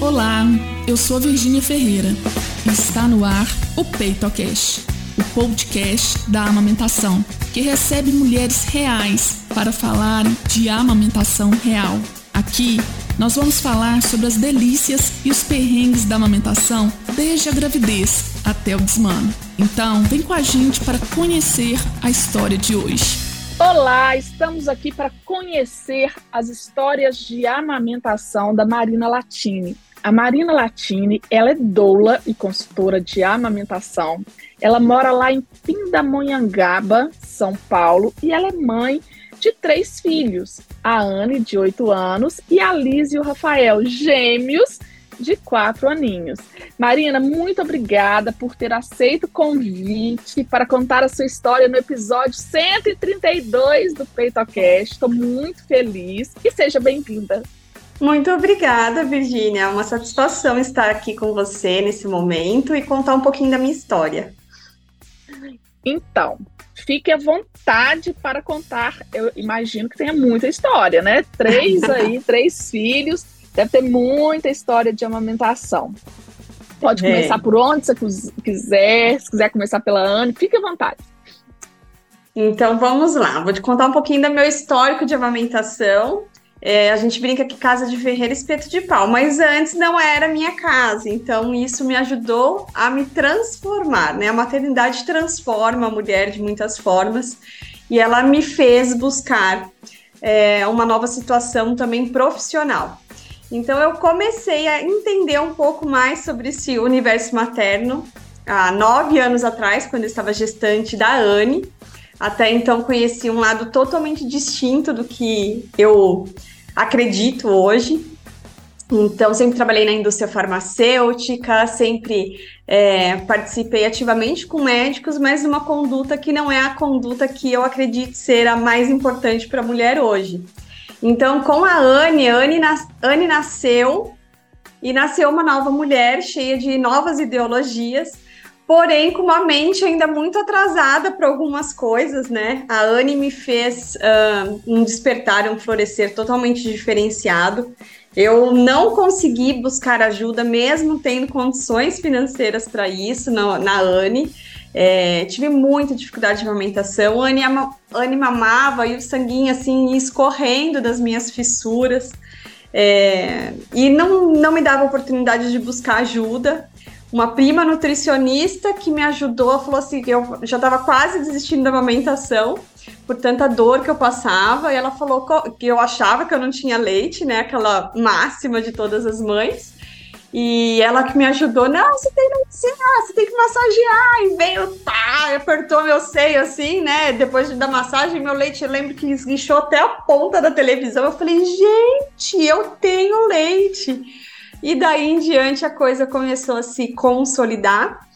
Olá, eu sou a Virgínia Ferreira e está no ar o PeitoCast, o podcast da amamentação, que recebe mulheres reais para falarem de amamentação real. Aqui nós vamos falar sobre as delícias e os perrengues da amamentação desde a gravidez até o desmano. Então, vem com a gente para conhecer a história de hoje. Olá, estamos aqui para conhecer as histórias de amamentação da Marina Latini. A Marina Latini, ela é doula e consultora de amamentação. Ela mora lá em Pindamonhangaba, São Paulo, e ela é mãe de três filhos, a Anne, de 8 anos, e a Liz e o Rafael, gêmeos, de quatro aninhos. Marina, muito obrigada por ter aceito o convite para contar a sua história no episódio 132 do PeitoCast. Estou muito feliz e seja bem-vinda. Muito obrigada, Virgínia. É uma satisfação estar aqui com você nesse momento e contar um pouquinho da minha história. Então, fique à vontade para contar. Eu imagino que tenha muita história, né? Três aí, três filhos Deve ter muita história de amamentação. Pode é. começar por onde você quiser, se quiser começar pela Anne, fique à vontade. Então vamos lá, vou te contar um pouquinho do meu histórico de amamentação. É, a gente brinca que casa de ferreira espeto de pau, mas antes não era minha casa, então isso me ajudou a me transformar, né? A maternidade transforma a mulher de muitas formas e ela me fez buscar é, uma nova situação também profissional. Então eu comecei a entender um pouco mais sobre esse universo materno há nove anos atrás, quando eu estava gestante da Anne. Até então conheci um lado totalmente distinto do que eu acredito hoje. Então, sempre trabalhei na indústria farmacêutica, sempre é, participei ativamente com médicos, mas numa conduta que não é a conduta que eu acredito ser a mais importante para a mulher hoje. Então, com a Anne, Anne, nas, Anne nasceu e nasceu uma nova mulher cheia de novas ideologias, porém com uma mente ainda muito atrasada para algumas coisas, né? A Anne me fez uh, um despertar, um florescer totalmente diferenciado. Eu não consegui buscar ajuda, mesmo tendo condições financeiras para isso, na, na Anne. É, tive muita dificuldade de amamentação. Anne, Anne mamava e o sanguinho assim escorrendo das minhas fissuras. É, e não, não me dava oportunidade de buscar ajuda. Uma prima nutricionista que me ajudou falou assim: eu já estava quase desistindo da amamentação por tanta dor que eu passava. E ela falou que eu achava que eu não tinha leite, né? Aquela máxima de todas as mães. E ela que me ajudou, não, você tem que você tem que massagear. E veio, tá, apertou meu seio assim, né? Depois da massagem, meu leite, eu lembro que esguichou até a ponta da televisão. Eu falei, gente, eu tenho leite. E daí em diante a coisa começou a se consolidar.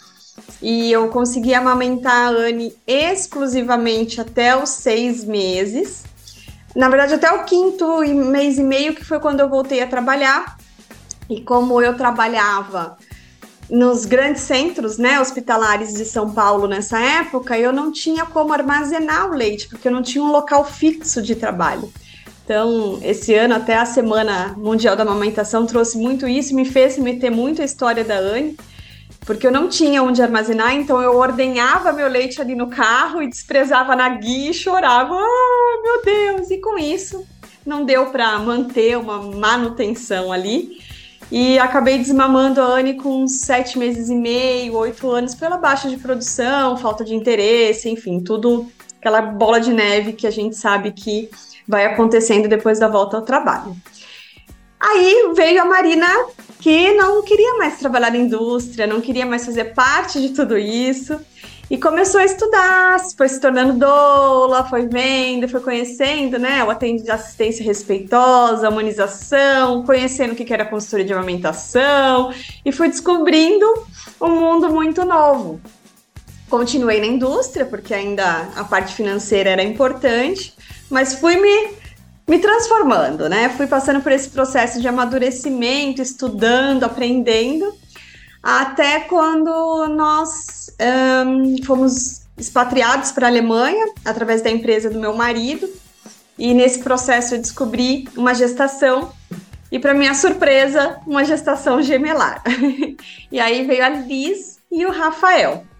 E eu consegui amamentar a Anne exclusivamente até os seis meses. Na verdade, até o quinto mês e meio, que foi quando eu voltei a trabalhar. E como eu trabalhava nos grandes centros né, hospitalares de São Paulo nessa época, eu não tinha como armazenar o leite, porque eu não tinha um local fixo de trabalho. Então, esse ano, até a Semana Mundial da Amamentação, trouxe muito isso me fez meter muito a história da Anne, porque eu não tinha onde armazenar, então eu ordenhava meu leite ali no carro e desprezava na guia e chorava. Ah, meu Deus! E com isso, não deu para manter uma manutenção ali. E acabei desmamando a Anne com sete meses e meio, oito anos, pela baixa de produção, falta de interesse, enfim, tudo aquela bola de neve que a gente sabe que vai acontecendo depois da volta ao trabalho. Aí veio a Marina, que não queria mais trabalhar na indústria, não queria mais fazer parte de tudo isso. E começou a estudar, foi se tornando doula, foi vendo, foi conhecendo, né? O atendimento de assistência respeitosa, humanização, conhecendo o que era consultoria de amamentação e fui descobrindo um mundo muito novo. Continuei na indústria, porque ainda a parte financeira era importante, mas fui me, me transformando, né? Fui passando por esse processo de amadurecimento, estudando, aprendendo até quando nós um, fomos expatriados para a Alemanha através da empresa do meu marido. E nesse processo eu descobri uma gestação e, para minha surpresa, uma gestação gemelar. e aí veio a Liz e o Rafael.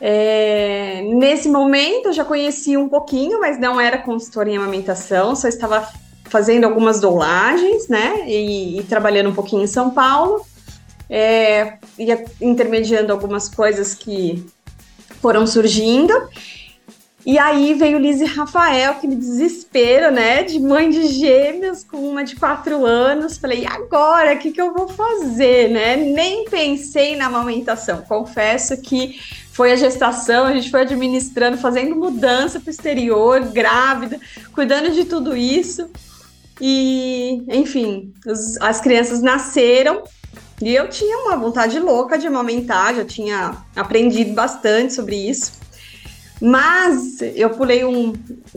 É, nesse momento eu já conhecia um pouquinho, mas não era consultora em amamentação, só estava fazendo algumas doulagens, né? E, e trabalhando um pouquinho em São Paulo. É, ia intermediando algumas coisas que foram surgindo. E aí veio Liz e Rafael, aquele desespero, né? De mãe de gêmeos com uma de quatro anos. Falei, e agora? O que, que eu vou fazer, né? Nem pensei na amamentação. Confesso que foi a gestação, a gente foi administrando, fazendo mudança para o exterior, grávida, cuidando de tudo isso. E, enfim, os, as crianças nasceram e eu tinha uma vontade louca de amamentar, já tinha aprendido bastante sobre isso. Mas eu pulei um.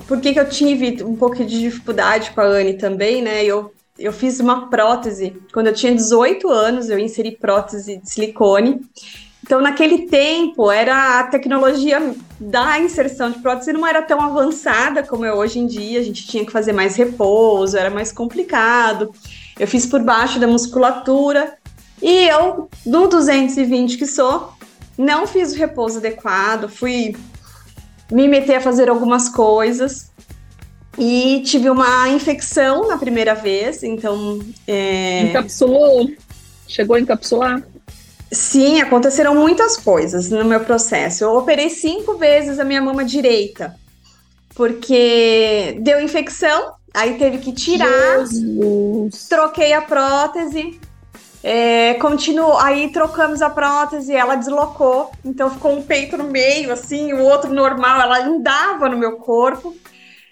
Por que, que eu tive um pouco de dificuldade com a Anne também, né? Eu, eu fiz uma prótese. Quando eu tinha 18 anos, eu inseri prótese de silicone. Então, naquele tempo, era a tecnologia da inserção de prótese não era tão avançada como é hoje em dia. A gente tinha que fazer mais repouso, era mais complicado. Eu fiz por baixo da musculatura. E eu, do 220 que sou, não fiz o repouso adequado, fui me meter a fazer algumas coisas e tive uma infecção na primeira vez, então. É... Encapsulou? Chegou a encapsular? Sim, aconteceram muitas coisas no meu processo. Eu operei cinco vezes a minha mama direita, porque deu infecção, aí teve que tirar, Jesus. troquei a prótese, é, continuou, aí trocamos a prótese, ela deslocou, então ficou um peito no meio, assim, o outro normal, ela andava no meu corpo.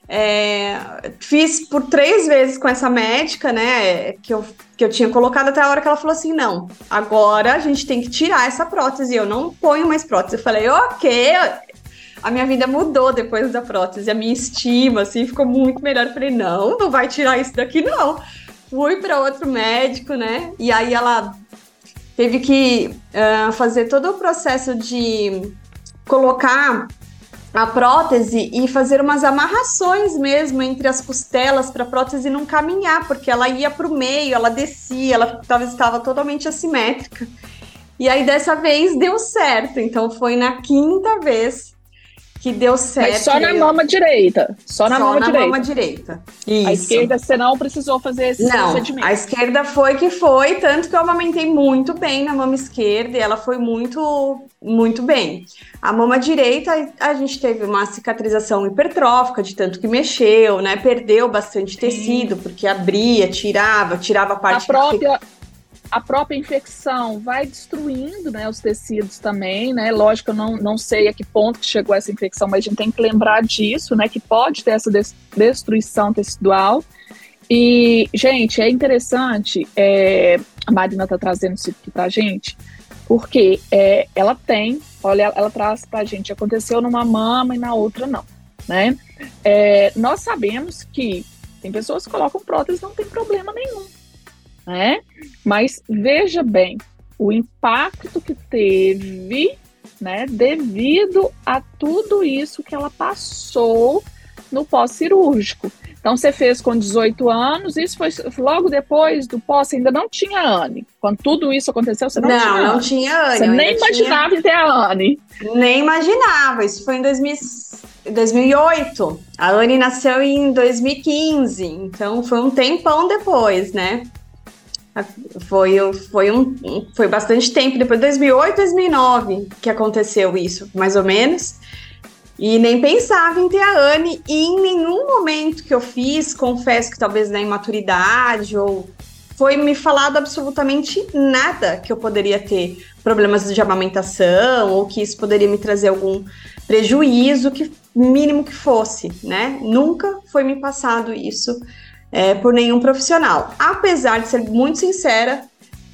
É, fiz por três vezes com essa médica, né, que eu, que eu tinha colocado até a hora que ela falou assim: não, agora a gente tem que tirar essa prótese, eu não ponho mais prótese. Eu falei, ok, a minha vida mudou depois da prótese, a minha estima, assim, ficou muito melhor. Eu falei, não, não vai tirar isso daqui, não fui para outro médico, né? E aí ela teve que uh, fazer todo o processo de colocar a prótese e fazer umas amarrações mesmo entre as costelas para a prótese não caminhar, porque ela ia para o meio, ela descia, ela tava, estava totalmente assimétrica. E aí dessa vez deu certo, então foi na quinta vez que deu certo. Mas só na mama direita. Só na, só mama, na direita. mama direita. Isso. A esquerda você não precisou fazer esse não, procedimento. A esquerda foi que foi, tanto que eu amamentei muito bem na mama esquerda e ela foi muito, muito bem. A mama direita, a gente teve uma cicatrização hipertrófica de tanto que mexeu, né? Perdeu bastante tecido, porque abria, tirava, tirava a parte. A própria. Que a própria infecção vai destruindo né, os tecidos também, né? Lógico, eu não, não sei a que ponto que chegou essa infecção, mas a gente tem que lembrar disso, né? Que pode ter essa destruição tecidual. E, gente, é interessante, é, a Marina está trazendo isso aqui para a gente, porque é, ela tem, olha, ela traz para a gente, aconteceu numa mama e na outra não, né? É, nós sabemos que tem pessoas que colocam prótese não tem problema nenhum, né? Mas veja bem o impacto que teve, né, devido a tudo isso que ela passou no pós-cirúrgico. Então você fez com 18 anos, isso foi logo depois do pós, ainda não tinha Anne. Quando tudo isso aconteceu, você não, não tinha Não, não tinha Anne. Você nem imaginava tinha... em ter a Anne. Nem imaginava, isso foi em 2000, 2008. A Anne nasceu em 2015, então foi um tempão depois, né? Foi, foi, um, foi bastante tempo, depois de 2008, 2009 que aconteceu isso, mais ou menos. E nem pensava em ter a Anne, e em nenhum momento que eu fiz, confesso que talvez na imaturidade, ou foi me falado absolutamente nada que eu poderia ter problemas de amamentação, ou que isso poderia me trazer algum prejuízo, que mínimo que fosse, né? Nunca foi me passado isso é, por nenhum profissional. Apesar de ser muito sincera,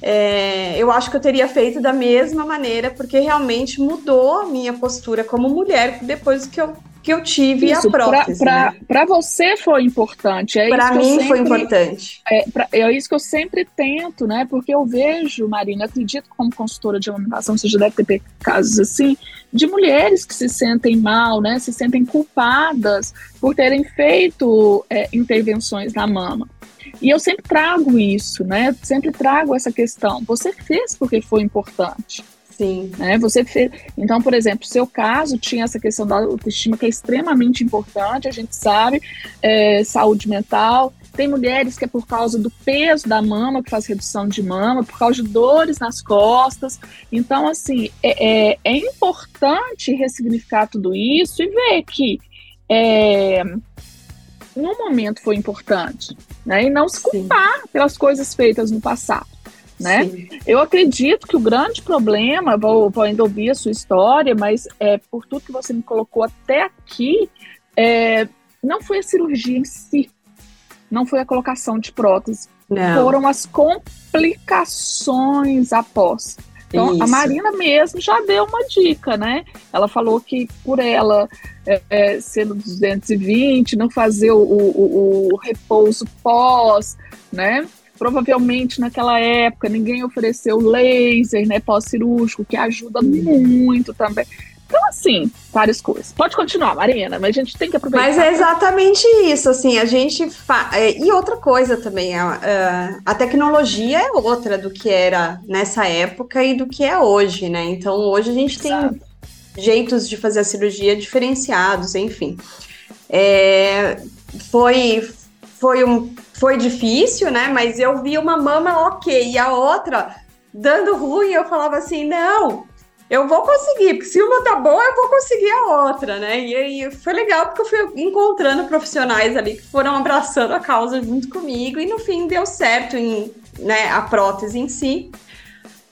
é, eu acho que eu teria feito da mesma maneira, porque realmente mudou a minha postura como mulher depois que eu que eu tive Isso, a prótese. Para né? você foi importante. É para mim sempre, foi importante. É, pra, é, isso que eu sempre tento, né? Porque eu vejo, Marina, acredito como consultora de amamentação, você já deve ter casos assim, de mulheres que se sentem mal, né? Se sentem culpadas por terem feito é, intervenções na mama. E eu sempre trago isso, né? Sempre trago essa questão. Você fez porque foi importante. Sim. Né? Você fez. Então, por exemplo, seu caso tinha essa questão da autoestima que é extremamente importante, a gente sabe, é, saúde mental. Tem mulheres que é por causa do peso da mama que faz redução de mama, por causa de dores nas costas. Então, assim, é, é, é importante ressignificar tudo isso e ver que é, no momento foi importante, né? E não se culpar Sim. pelas coisas feitas no passado né? Sim. Eu acredito que o grande problema, vou, vou ainda ouvir a sua história, mas é, por tudo que você me colocou até aqui, é, não foi a cirurgia em si, não foi a colocação de prótese, não. foram as complicações após. Então, Isso. a Marina mesmo já deu uma dica, né? Ela falou que por ela é, é, sendo 220, não fazer o, o, o repouso pós, né? Provavelmente naquela época ninguém ofereceu laser, né, pós-cirúrgico, que ajuda muito também. Então, assim, várias coisas. Pode continuar, Marina, mas a gente tem que aproveitar. Mas é exatamente isso, assim, a gente. Fa... É, e outra coisa também, a, a tecnologia é outra do que era nessa época e do que é hoje, né? Então, hoje a gente Exato. tem jeitos de fazer a cirurgia diferenciados, enfim. É, foi, foi um foi difícil, né? Mas eu vi uma mama ok e a outra dando ruim, eu falava assim, não, eu vou conseguir, porque se uma tá boa, eu vou conseguir a outra, né? E aí foi legal porque eu fui encontrando profissionais ali que foram abraçando a causa junto comigo e no fim deu certo em, né, a prótese em si.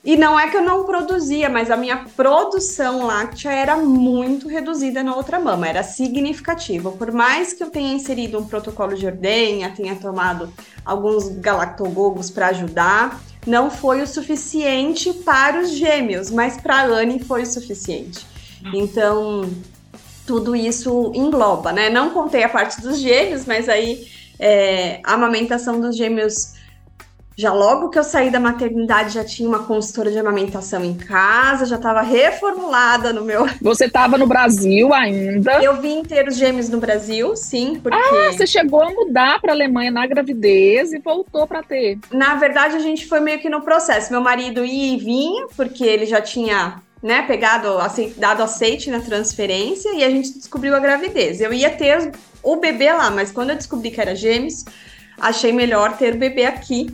E não é que eu não produzia, mas a minha produção láctea era muito reduzida na outra mama, era significativa. Por mais que eu tenha inserido um protocolo de ordenha, tenha tomado alguns galactogogos para ajudar, não foi o suficiente para os gêmeos, mas para a Anne foi o suficiente. Então, tudo isso engloba, né? Não contei a parte dos gêmeos, mas aí é, a amamentação dos gêmeos já logo que eu saí da maternidade, já tinha uma consultora de amamentação em casa, já estava reformulada no meu. Você estava no Brasil ainda? Eu vim ter os gêmeos no Brasil, sim, porque. Ah, você chegou a mudar para a Alemanha na gravidez e voltou para ter. Na verdade, a gente foi meio que no processo. Meu marido ia e vinha, porque ele já tinha né, pegado, dado aceite na transferência e a gente descobriu a gravidez. Eu ia ter o bebê lá, mas quando eu descobri que era gêmeos, achei melhor ter o bebê aqui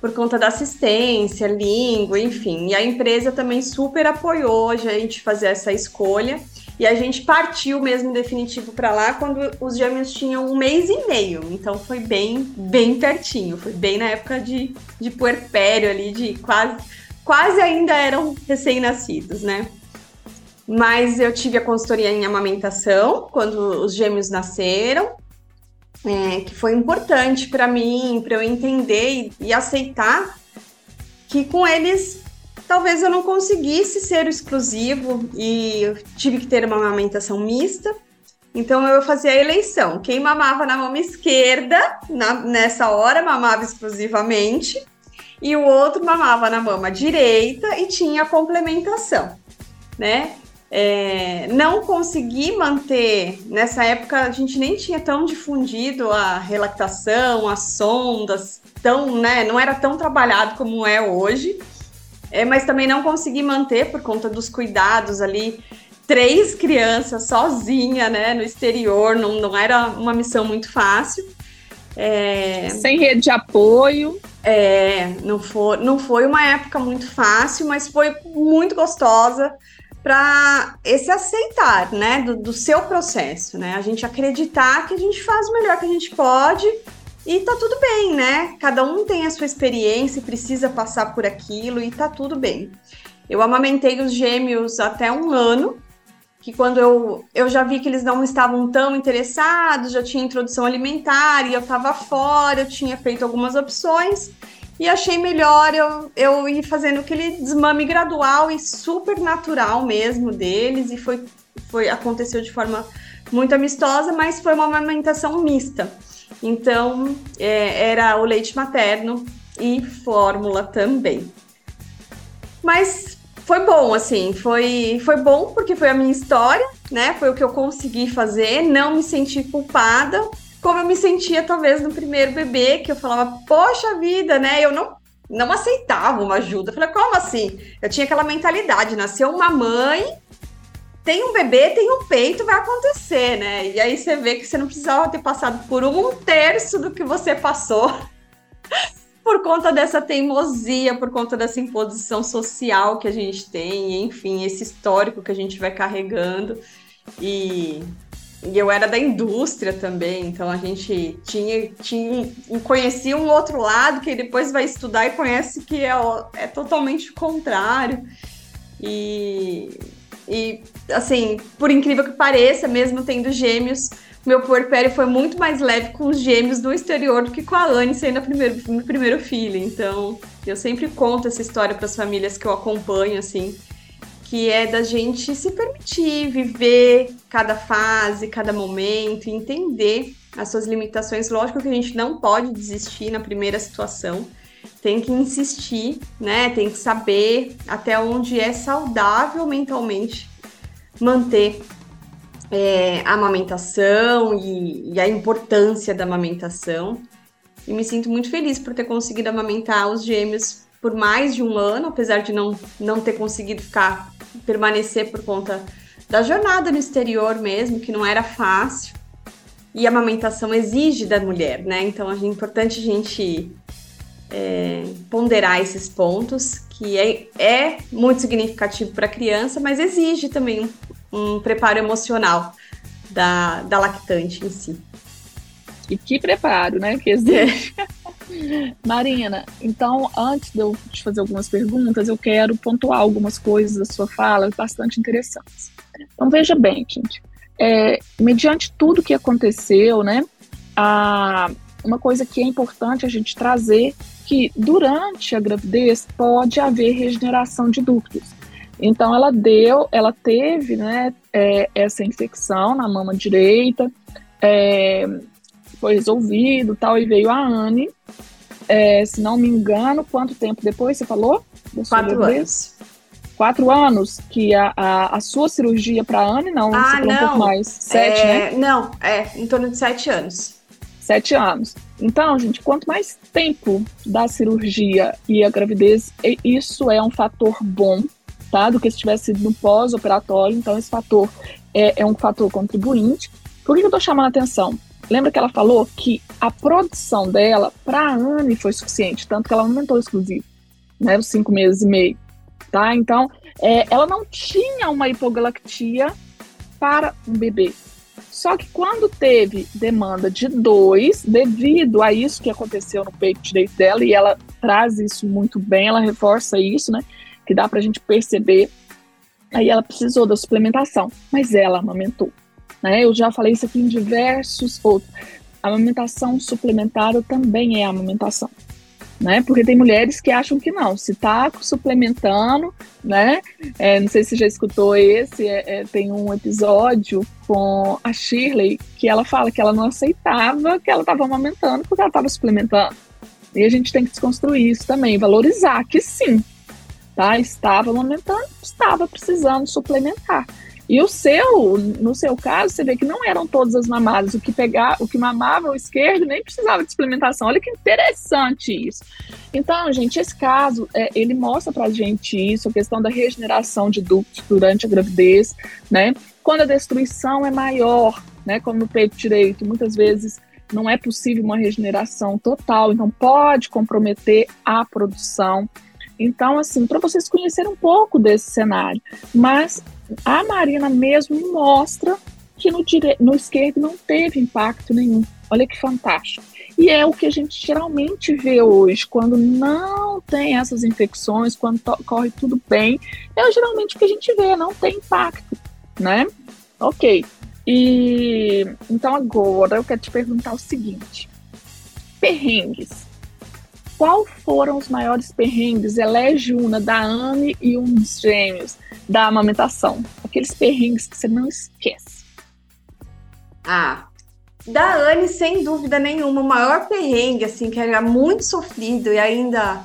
por conta da assistência, língua, enfim. E a empresa também super apoiou a gente fazer essa escolha. E a gente partiu mesmo definitivo para lá quando os gêmeos tinham um mês e meio. Então foi bem, bem pertinho. Foi bem na época de, de puerpério ali, de quase, quase ainda eram recém-nascidos, né? Mas eu tive a consultoria em amamentação quando os gêmeos nasceram é, que foi importante para mim, para eu entender e, e, aceitar que com eles talvez eu não conseguisse ser exclusivo e eu tive que ter uma amamentação mista. Então eu fazia a eleição. Quem mamava na mão esquerda, na, nessa hora, mamava exclusivamente, e o outro mamava na mama direita e tinha complementação, né? É, não consegui manter, nessa época a gente nem tinha tão difundido a relactação, as sondas, tão, né, não era tão trabalhado como é hoje, é, mas também não consegui manter por conta dos cuidados ali, três crianças sozinha, né, no exterior, não, não era uma missão muito fácil. É, Sem rede de apoio. É, não foi, não foi uma época muito fácil, mas foi muito gostosa para esse aceitar, né, do, do, seu processo, né? A gente acreditar que a gente faz o melhor que a gente pode e tá tudo bem, né? Cada um tem a sua experiência e precisa passar por aquilo e tá tudo bem. Eu amamentei os gêmeos até um ano, que quando eu, eu já vi que eles não estavam tão interessados, já tinha introdução alimentar e eu tava fora, eu tinha feito algumas opções e achei melhor eu, eu ir fazendo aquele desmame gradual e super natural mesmo deles, e foi, foi aconteceu de forma muito amistosa, mas foi uma amamentação mista. Então, é, era o leite materno e fórmula também. Mas foi bom, assim, foi, foi bom porque foi a minha história, né? Foi o que eu consegui fazer, não me senti culpada, como eu me sentia talvez no primeiro bebê, que eu falava, poxa vida, né? Eu não, não aceitava uma ajuda. Eu falei, como assim? Eu tinha aquela mentalidade, nasceu uma mãe, tem um bebê, tem um peito, vai acontecer, né? E aí você vê que você não precisava ter passado por um terço do que você passou por conta dessa teimosia, por conta dessa imposição social que a gente tem, enfim, esse histórico que a gente vai carregando. E, e eu era da indústria também, então a gente tinha, tinha conhecia um outro lado que depois vai estudar e conhece que é, é totalmente o contrário. E, e, assim, por incrível que pareça, mesmo tendo gêmeos, meu puerpério foi muito mais leve com os gêmeos do exterior do que com a Anne sendo a primeiro, meu primeiro filho. Então, eu sempre conto essa história para as famílias que eu acompanho, assim, que é da gente se permitir viver cada fase, cada momento, entender as suas limitações. Lógico que a gente não pode desistir na primeira situação. Tem que insistir, né? Tem que saber até onde é saudável mentalmente manter é, a amamentação e, e a importância da amamentação. E me sinto muito feliz por ter conseguido amamentar os gêmeos por mais de um ano, apesar de não, não ter conseguido ficar, permanecer por conta da jornada no exterior mesmo, que não era fácil. E a amamentação exige da mulher, né? Então é importante a gente é, ponderar esses pontos, que é, é muito significativo para a criança, mas exige também um preparo emocional da, da lactante em si. E que preparo, né? Que existe. É. Marina, então, antes de eu te fazer algumas perguntas, eu quero pontuar algumas coisas da sua fala bastante interessantes. Então, veja bem, gente, é, mediante tudo que aconteceu, né, a, uma coisa que é importante a gente trazer que durante a gravidez pode haver regeneração de ductos. Então ela deu, ela teve, né, é, essa infecção na mama direita, é, foi resolvido, tal, e veio a Anne. É, se não me engano, quanto tempo depois você falou? Quatro anos. Quatro anos que a, a, a sua cirurgia para Anne, não, ah, não. um pouco mais. Sete, é, né? Não, é em torno de sete anos. Sete anos. Então, gente, quanto mais tempo da cirurgia e a gravidez, isso é um fator bom tá? Do que se tivesse sido no pós-operatório. Então, esse fator é, é, um fator contribuinte. Por que eu estou chamando a atenção? Lembra que ela falou que a produção dela para a Anne foi suficiente, tanto que ela aumentou exclusivo, né? Os cinco meses e meio, tá? Então, é, ela não tinha uma hipogalactia para um bebê. Só que quando teve demanda de dois, devido a isso que aconteceu no peito direito dela, e ela traz isso muito bem, ela reforça isso, né? que dá para a gente perceber. Aí ela precisou da suplementação, mas ela amamentou. Né? Eu já falei isso aqui em diversos outros. A amamentação suplementada também é amamentação. Né? Porque tem mulheres que acham que não, se tá suplementando, né? É, não sei se já escutou esse, é, é, tem um episódio com a Shirley que ela fala que ela não aceitava que ela estava amamentando porque ela estava suplementando. E a gente tem que desconstruir isso também, valorizar que sim, tá? Estava amamentando, estava precisando suplementar. E o seu, no seu caso, você vê que não eram todas as mamadas. O que pegar, o que mamava o esquerdo nem precisava de suplementação. Olha que interessante isso. Então, gente, esse caso, é, ele mostra pra gente isso, a questão da regeneração de ductos durante a gravidez, né? Quando a destruição é maior, né? Como no peito direito, muitas vezes não é possível uma regeneração total, então pode comprometer a produção. Então, assim, para vocês conhecerem um pouco desse cenário. Mas a Marina mesmo mostra que no, dire... no esquerdo não teve impacto nenhum. Olha que fantástico. E é o que a gente geralmente vê hoje, quando não tem essas infecções, quando corre tudo bem, é geralmente o que a gente vê, não tem impacto, né? Ok. E então agora eu quero te perguntar o seguinte: perrengues qual foram os maiores perrengues? Elege uma da Anne e um dos gêmeos da amamentação. Aqueles perrengues que você não esquece. Ah, da Anne, sem dúvida nenhuma, o maior perrengue, assim, que era muito sofrido e ainda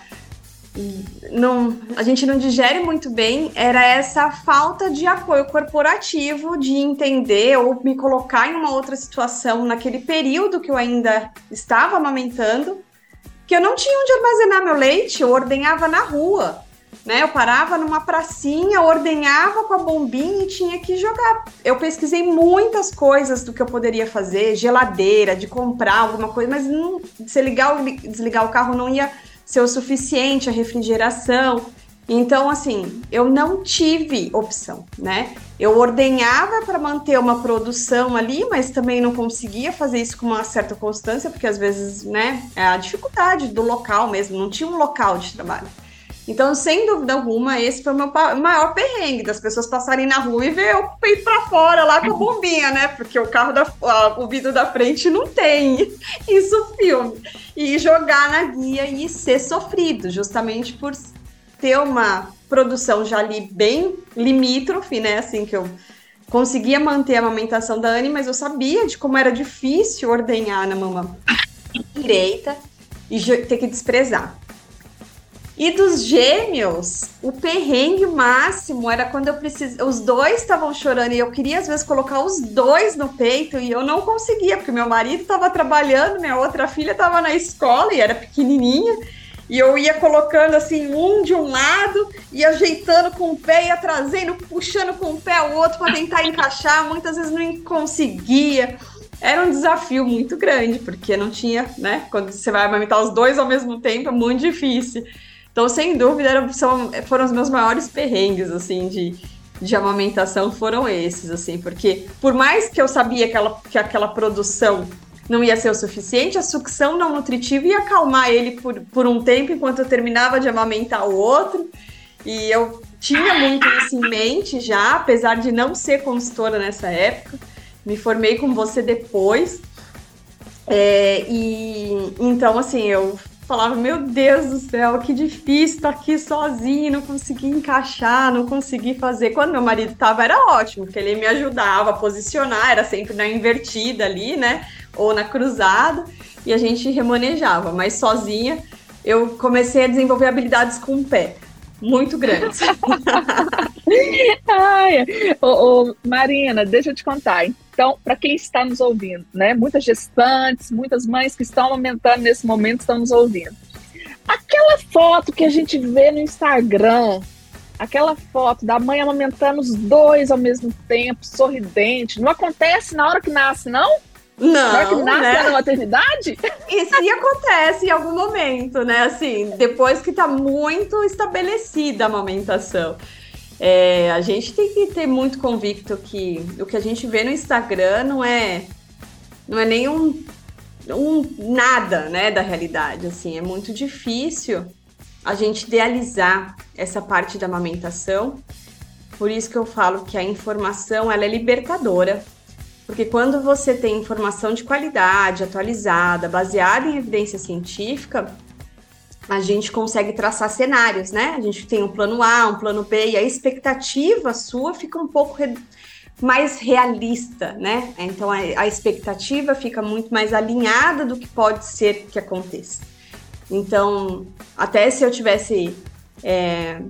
não, a gente não digere muito bem, era essa falta de apoio corporativo, de entender ou me colocar em uma outra situação naquele período que eu ainda estava amamentando, que eu não tinha onde armazenar meu leite, eu ordenhava na rua né? Eu parava numa pracinha, ordenhava com a bombinha e tinha que jogar. Eu pesquisei muitas coisas do que eu poderia fazer, geladeira, de comprar alguma coisa, mas não, se ligar desligar o carro não ia ser o suficiente, a refrigeração. Então, assim, eu não tive opção, né? Eu ordenhava para manter uma produção ali, mas também não conseguia fazer isso com uma certa constância, porque às vezes, né, é a dificuldade do local mesmo, não tinha um local de trabalho. Então, sem dúvida alguma, esse foi o meu maior perrengue, das pessoas passarem na rua e ver o peito para fora lá com a bombinha, né? Porque o carro da o vidro da frente não tem isso filme. E jogar na guia e ser sofrido, justamente por ter uma produção já ali bem limítrofe, né? Assim que eu conseguia manter a amamentação da Anne, mas eu sabia de como era difícil ordenhar na mama direita e ter que desprezar. E dos gêmeos, o perrengue máximo era quando eu precisava. Os dois estavam chorando e eu queria, às vezes, colocar os dois no peito e eu não conseguia, porque meu marido estava trabalhando, minha outra filha estava na escola e era pequenininha. E eu ia colocando assim, um de um lado, e ajeitando com o pé, ia trazendo, puxando com o pé o outro para tentar encaixar. Muitas vezes não conseguia. Era um desafio muito grande, porque não tinha, né? Quando você vai amamentar os dois ao mesmo tempo, é muito difícil. Então, sem dúvida, eram, são, foram os meus maiores perrengues, assim, de, de amamentação foram esses, assim, porque por mais que eu sabia que, ela, que aquela produção não ia ser o suficiente, a sucção não nutritiva ia acalmar ele por, por um tempo enquanto eu terminava de amamentar o outro. E eu tinha muito isso em mente já, apesar de não ser consultora nessa época. Me formei com você depois. É, e então, assim, eu falava, meu Deus do céu, que difícil estar aqui sozinho, não consegui encaixar, não consegui fazer. Quando meu marido estava era ótimo, porque ele me ajudava a posicionar, era sempre na invertida ali, né? Ou na cruzada, e a gente remanejava, mas sozinha eu comecei a desenvolver habilidades com o pé. Muito grandes. Ai, ô, ô, Marina, deixa eu te contar. Então, para quem está nos ouvindo, né? Muitas gestantes, muitas mães que estão amamentando nesse momento estão nos ouvindo. Aquela foto que a gente vê no Instagram, aquela foto da mãe amamentando os dois ao mesmo tempo, sorridente, não acontece na hora que nasce, não? Não, que nasce né? na maternidade? Isso acontece em algum momento, né? Assim, depois que está muito estabelecida a amamentação. É, a gente tem que ter muito convicto que o que a gente vê no Instagram não é não é nenhum um nada, né, da realidade, assim, é muito difícil a gente idealizar essa parte da amamentação. Por isso que eu falo que a informação ela é libertadora, porque quando você tem informação de qualidade, atualizada, baseada em evidência científica, a gente consegue traçar cenários, né? A gente tem um plano A, um plano B, e a expectativa sua fica um pouco re... mais realista, né? Então a, expectativa fica muito mais alinhada do que pode ser que aconteça. Então, até se eu tivesse é,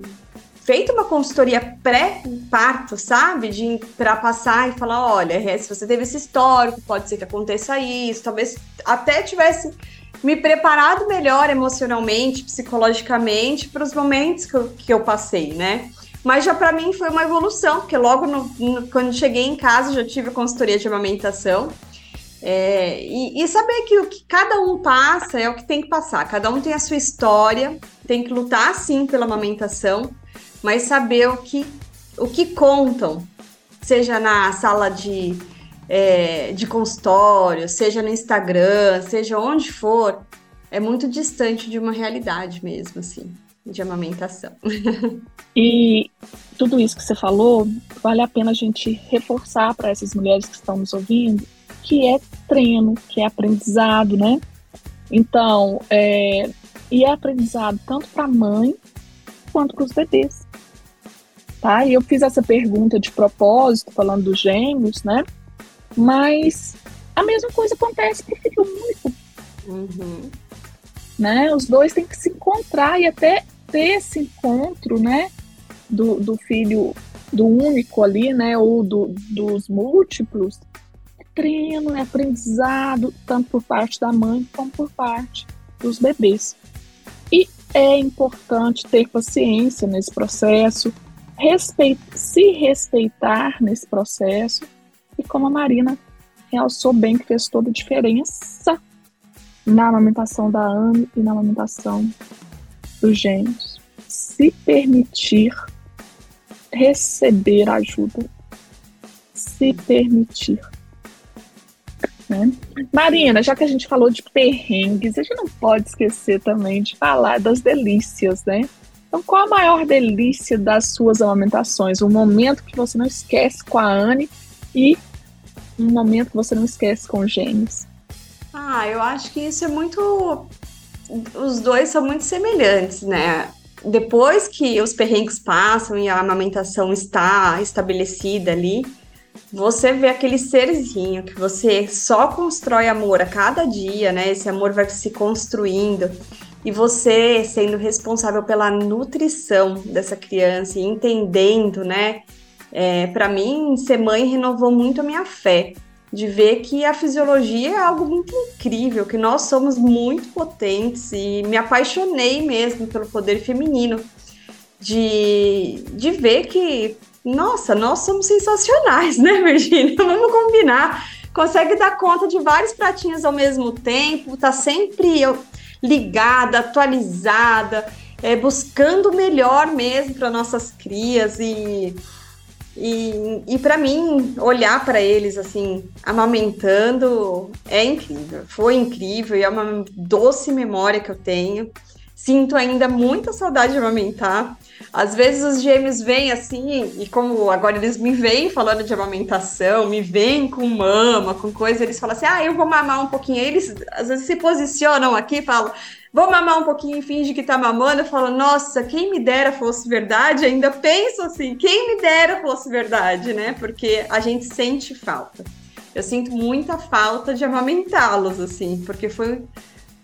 feito uma consultoria pré-parto, sabe? De para passar e falar, olha, se você teve esse histórico, pode ser que aconteça isso, talvez até tivesse me preparado melhor emocionalmente, psicologicamente para os momentos que eu, que eu passei, né? Mas já para mim foi uma evolução, porque logo no, no, quando cheguei em casa já tive a consultoria de amamentação. É, e, e, saber que o que cada um passa é o que tem que passar. Cada um tem a sua história, tem que lutar sim pela amamentação, mas saber o que, o que contam, seja na sala de é, de consultório, seja no Instagram, seja onde for, é muito distante de uma realidade mesmo, assim, de amamentação. E tudo isso que você falou, vale a pena a gente reforçar para essas mulheres que estão nos ouvindo, que é treino, que é aprendizado, né? Então, é, e é aprendizado tanto para a mãe quanto para os bebês. Tá? E eu fiz essa pergunta de propósito, falando dos gêmeos, né? Mas a mesma coisa acontece para o filho único. Uhum. Né? Os dois têm que se encontrar e até ter esse encontro, né? Do, do filho, do único ali, né? Ou do, dos múltiplos. É treino, é aprendizado, tanto por parte da mãe como por parte dos bebês. E é importante ter paciência nesse processo, respeit se respeitar nesse processo, e como a Marina realçou bem, que fez toda a diferença na amamentação da Anne e na amamentação dos gêmeos. Se permitir receber ajuda. Se permitir. Né? Marina, já que a gente falou de perrengues, a gente não pode esquecer também de falar das delícias, né? Então, qual a maior delícia das suas amamentações? Um momento que você não esquece com a Anne e um momento que você não esquece com os gêmeos? Ah, eu acho que isso é muito. Os dois são muito semelhantes, né? Depois que os perrengues passam e a amamentação está estabelecida ali, você vê aquele serzinho que você só constrói amor a cada dia, né? Esse amor vai se construindo e você sendo responsável pela nutrição dessa criança e entendendo, né? É, para mim, ser mãe renovou muito a minha fé de ver que a fisiologia é algo muito incrível, que nós somos muito potentes e me apaixonei mesmo pelo poder feminino de, de ver que nossa, nós somos sensacionais, né, Virginia? Vamos combinar. Consegue dar conta de vários pratinhos ao mesmo tempo, tá sempre ligada, atualizada, é, buscando o melhor mesmo para nossas crias e e, e para mim, olhar para eles assim, amamentando, é incrível. Foi incrível e é uma doce memória que eu tenho. Sinto ainda muita saudade de amamentar. Às vezes os gêmeos vêm assim, e como agora eles me vêm falando de amamentação, me vêm com mama, com coisa, eles falam assim: ah, eu vou mamar um pouquinho. Eles às vezes se posicionam aqui e falam: vou mamar um pouquinho e finge que tá mamando. Eu falo: nossa, quem me dera fosse verdade. Ainda penso assim: quem me dera fosse verdade, né? Porque a gente sente falta. Eu sinto muita falta de amamentá-los, assim, porque foi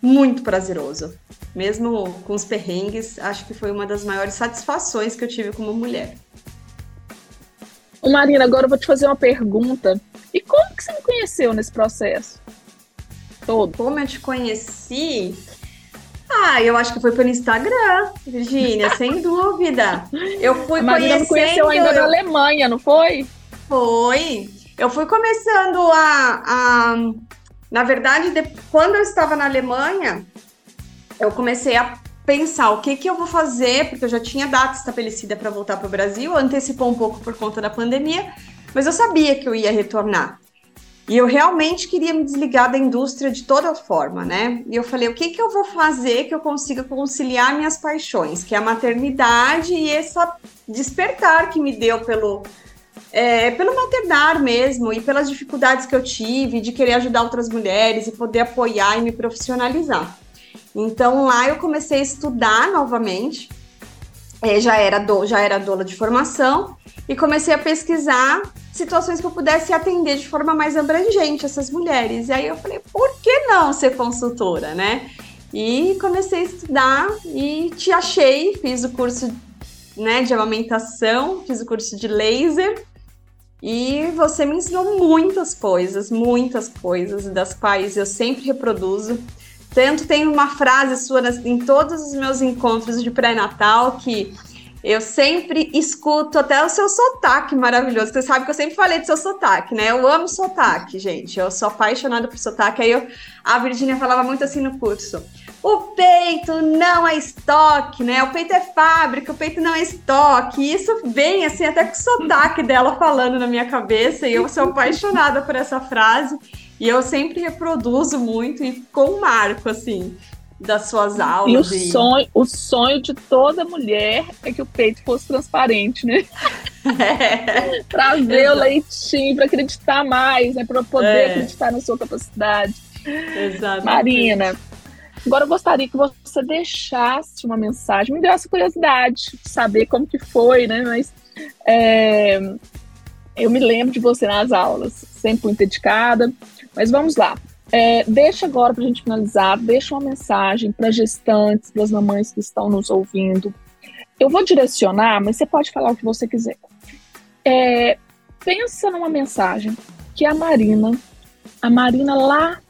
muito prazeroso mesmo com os perrengues, acho que foi uma das maiores satisfações que eu tive como mulher. Ô Marina, agora eu vou te fazer uma pergunta. E como que você me conheceu nesse processo? Todo. Como eu te conheci? Ah, eu acho que foi pelo Instagram, Virgínia, sem dúvida. Eu fui Marina conhecendo... me conheceu ainda na Alemanha, não foi? Foi. Eu fui começando a... a... Na verdade, de... quando eu estava na Alemanha, eu comecei a pensar o que, que eu vou fazer, porque eu já tinha data estabelecida para voltar para o Brasil, antecipou um pouco por conta da pandemia, mas eu sabia que eu ia retornar. E eu realmente queria me desligar da indústria de toda forma, né? E eu falei, o que, que eu vou fazer que eu consiga conciliar minhas paixões, que é a maternidade e essa despertar que me deu pelo, é, pelo maternar mesmo e pelas dificuldades que eu tive de querer ajudar outras mulheres e poder apoiar e me profissionalizar. Então lá eu comecei a estudar novamente, é, já era do, já era doula de formação e comecei a pesquisar situações que eu pudesse atender de forma mais abrangente essas mulheres. E aí eu falei, por que não ser consultora, né? E comecei a estudar e te achei, fiz o curso né, de amamentação, fiz o curso de laser e você me ensinou muitas coisas, muitas coisas, das quais eu sempre reproduzo. Tanto tem uma frase sua em todos os meus encontros de pré-natal que eu sempre escuto até o seu sotaque maravilhoso. Você sabe que eu sempre falei do seu sotaque, né? Eu amo sotaque, gente. Eu sou apaixonada por sotaque. Aí eu, a Virginia falava muito assim no curso. O peito não é estoque, né? O peito é fábrica, o peito não é estoque. E isso vem assim até com o sotaque dela falando na minha cabeça. E eu sou apaixonada por essa frase. E eu sempre reproduzo muito e com marco, assim, das suas aulas. E o, e... Sonho, o sonho de toda mulher é que o peito fosse transparente, né? É. para ver Exato. o leitinho, para acreditar mais, né? Para poder é. acreditar na sua capacidade. Exato. Marina, agora eu gostaria que você deixasse uma mensagem, me deu essa curiosidade de saber como que foi, né? Mas é, Eu me lembro de você nas aulas, sempre muito dedicada. Mas vamos lá. É, deixa agora para a gente finalizar, deixa uma mensagem para gestantes, para as mamães que estão nos ouvindo. Eu vou direcionar, mas você pode falar o que você quiser. É, pensa numa mensagem que a Marina, a Marina lá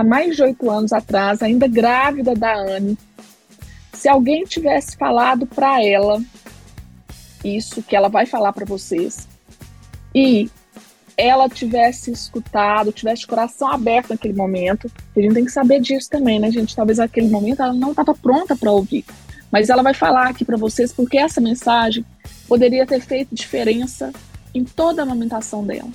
há mais de oito anos atrás, ainda grávida da Anne, se alguém tivesse falado para ela isso que ela vai falar para vocês e ela tivesse escutado, tivesse coração aberto naquele momento, a gente tem que saber disso também, né, gente? Talvez naquele momento ela não estava pronta para ouvir, mas ela vai falar aqui para vocês porque essa mensagem poderia ter feito diferença em toda a amamentação dela.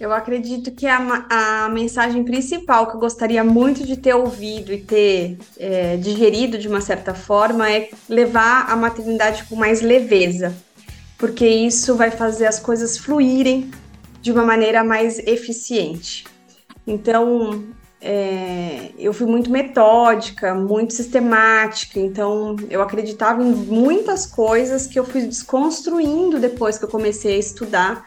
Eu acredito que a, a mensagem principal que eu gostaria muito de ter ouvido e ter é, digerido de uma certa forma é levar a maternidade com mais leveza, porque isso vai fazer as coisas fluírem de uma maneira mais eficiente. Então, é, eu fui muito metódica, muito sistemática, então eu acreditava em muitas coisas que eu fui desconstruindo depois que eu comecei a estudar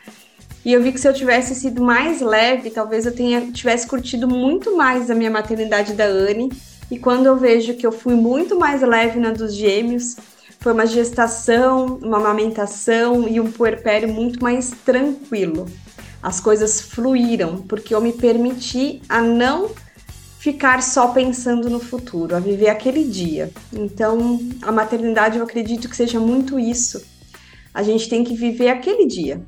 e eu vi que se eu tivesse sido mais leve, talvez eu tenha, tivesse curtido muito mais a minha maternidade da Anne. E quando eu vejo que eu fui muito mais leve na dos gêmeos, foi uma gestação, uma amamentação e um puerpério muito mais tranquilo. As coisas fluíram, porque eu me permiti a não ficar só pensando no futuro, a viver aquele dia. Então, a maternidade eu acredito que seja muito isso. A gente tem que viver aquele dia.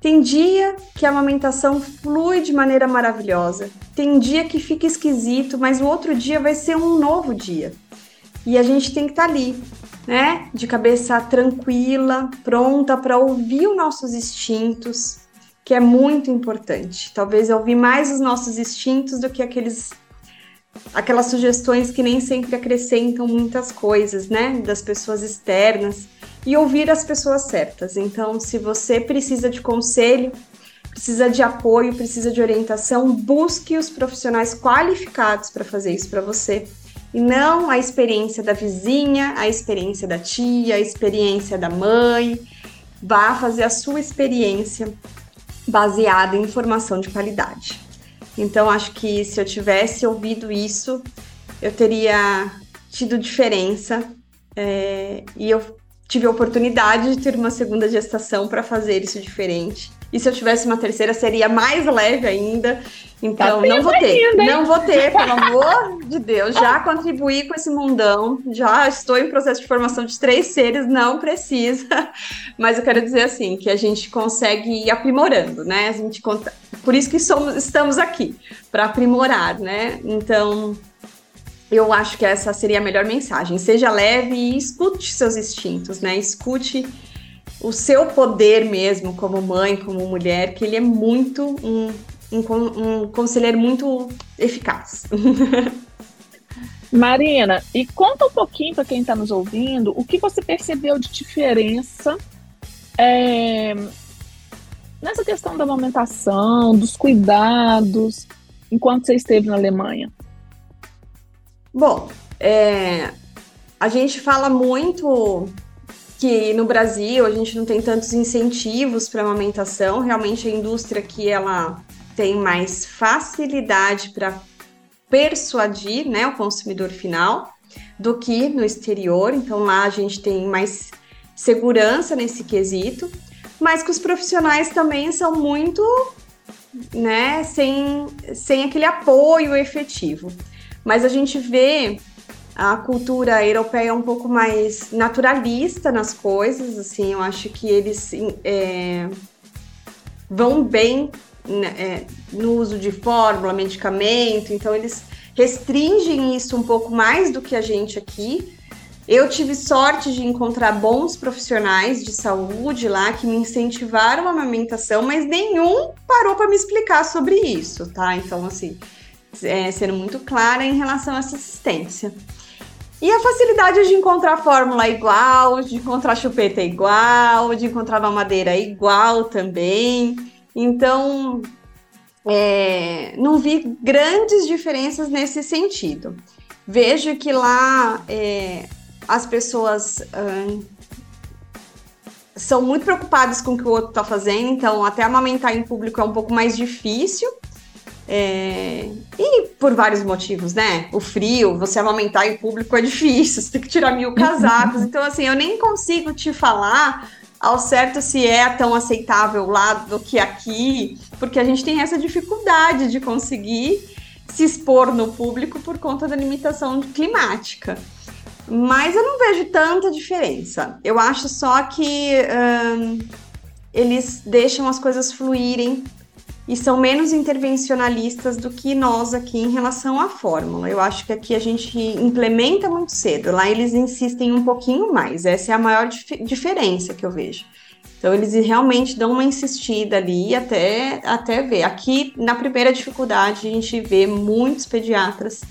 Tem dia que a amamentação flui de maneira maravilhosa. Tem dia que fica esquisito, mas o outro dia vai ser um novo dia. E a gente tem que estar tá ali, né? De cabeça tranquila, pronta para ouvir os nossos instintos, que é muito importante. Talvez ouvir mais os nossos instintos do que aqueles aquelas sugestões que nem sempre acrescentam muitas coisas, né? Das pessoas externas e ouvir as pessoas certas. Então, se você precisa de conselho, precisa de apoio, precisa de orientação, busque os profissionais qualificados para fazer isso para você. E não a experiência da vizinha, a experiência da tia, a experiência da mãe. Vá fazer a sua experiência baseada em informação de qualidade. Então, acho que se eu tivesse ouvido isso, eu teria tido diferença é, e eu tive a oportunidade de ter uma segunda gestação para fazer isso diferente. E se eu tivesse uma terceira, seria mais leve ainda. Então, tá não vou ter. Ainda, não vou ter, pelo amor de Deus. Já contribuí com esse mundão. Já estou em processo de formação de três seres, não precisa. Mas eu quero dizer assim, que a gente consegue ir aprimorando, né? A gente conta... Por isso que somos, estamos aqui, para aprimorar, né? Então, eu acho que essa seria a melhor mensagem. Seja leve e escute seus instintos, né? Escute o seu poder mesmo como mãe, como mulher, que ele é muito um, um, um conselheiro muito eficaz. Marina, e conta um pouquinho para quem está nos ouvindo o que você percebeu de diferença é, nessa questão da amamentação, dos cuidados, enquanto você esteve na Alemanha. Bom, é, a gente fala muito que no Brasil a gente não tem tantos incentivos para amamentação. Realmente a indústria aqui ela tem mais facilidade para persuadir né, o consumidor final do que no exterior. Então lá a gente tem mais segurança nesse quesito, mas que os profissionais também são muito, né, sem, sem aquele apoio efetivo mas a gente vê a cultura europeia um pouco mais naturalista nas coisas, assim, eu acho que eles é, vão bem né, é, no uso de fórmula, medicamento, então eles restringem isso um pouco mais do que a gente aqui. Eu tive sorte de encontrar bons profissionais de saúde lá que me incentivaram a amamentação, mas nenhum parou para me explicar sobre isso, tá? Então, assim, é, sendo muito clara em relação a essa assistência. E a facilidade de encontrar fórmula igual, de encontrar chupeta igual, de encontrar mamadeira igual também. Então, é, não vi grandes diferenças nesse sentido. Vejo que lá é, as pessoas são muito preocupadas com o que o outro está fazendo, então até amamentar em público é um pouco mais difícil. É... E por vários motivos, né? O frio, você amamentar em público é difícil, você tem que tirar mil casacos. Então, assim, eu nem consigo te falar ao certo se é tão aceitável lá do que aqui, porque a gente tem essa dificuldade de conseguir se expor no público por conta da limitação climática. Mas eu não vejo tanta diferença. Eu acho só que hum, eles deixam as coisas fluírem e são menos intervencionalistas do que nós aqui em relação à fórmula. Eu acho que aqui a gente implementa muito cedo, lá eles insistem um pouquinho mais. Essa é a maior dif diferença que eu vejo. Então eles realmente dão uma insistida ali até, até ver. Aqui na primeira dificuldade a gente vê muitos pediatras,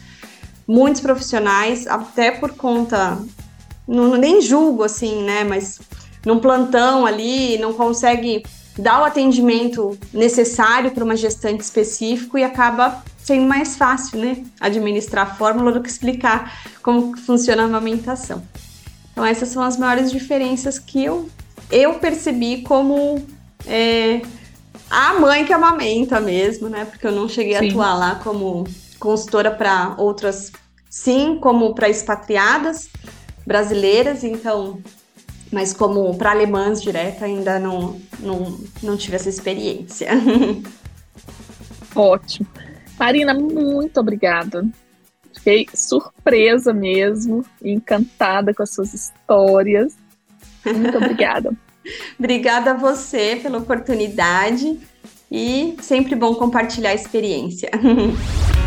muitos profissionais, até por conta, não, nem julgo assim, né? Mas num plantão ali, não consegue dar o atendimento necessário para uma gestante específico e acaba sendo mais fácil, né, administrar a fórmula do que explicar como funciona a amamentação. Então essas são as maiores diferenças que eu, eu percebi como é, a mãe que amamenta mesmo, né, porque eu não cheguei sim. a atuar lá como consultora para outras, sim, como para expatriadas brasileiras, então mas como para alemãs direto ainda não, não, não tive essa experiência. Ótimo. Marina, muito obrigada. Fiquei surpresa mesmo, encantada com as suas histórias. Muito obrigada. obrigada a você pela oportunidade e sempre bom compartilhar a experiência.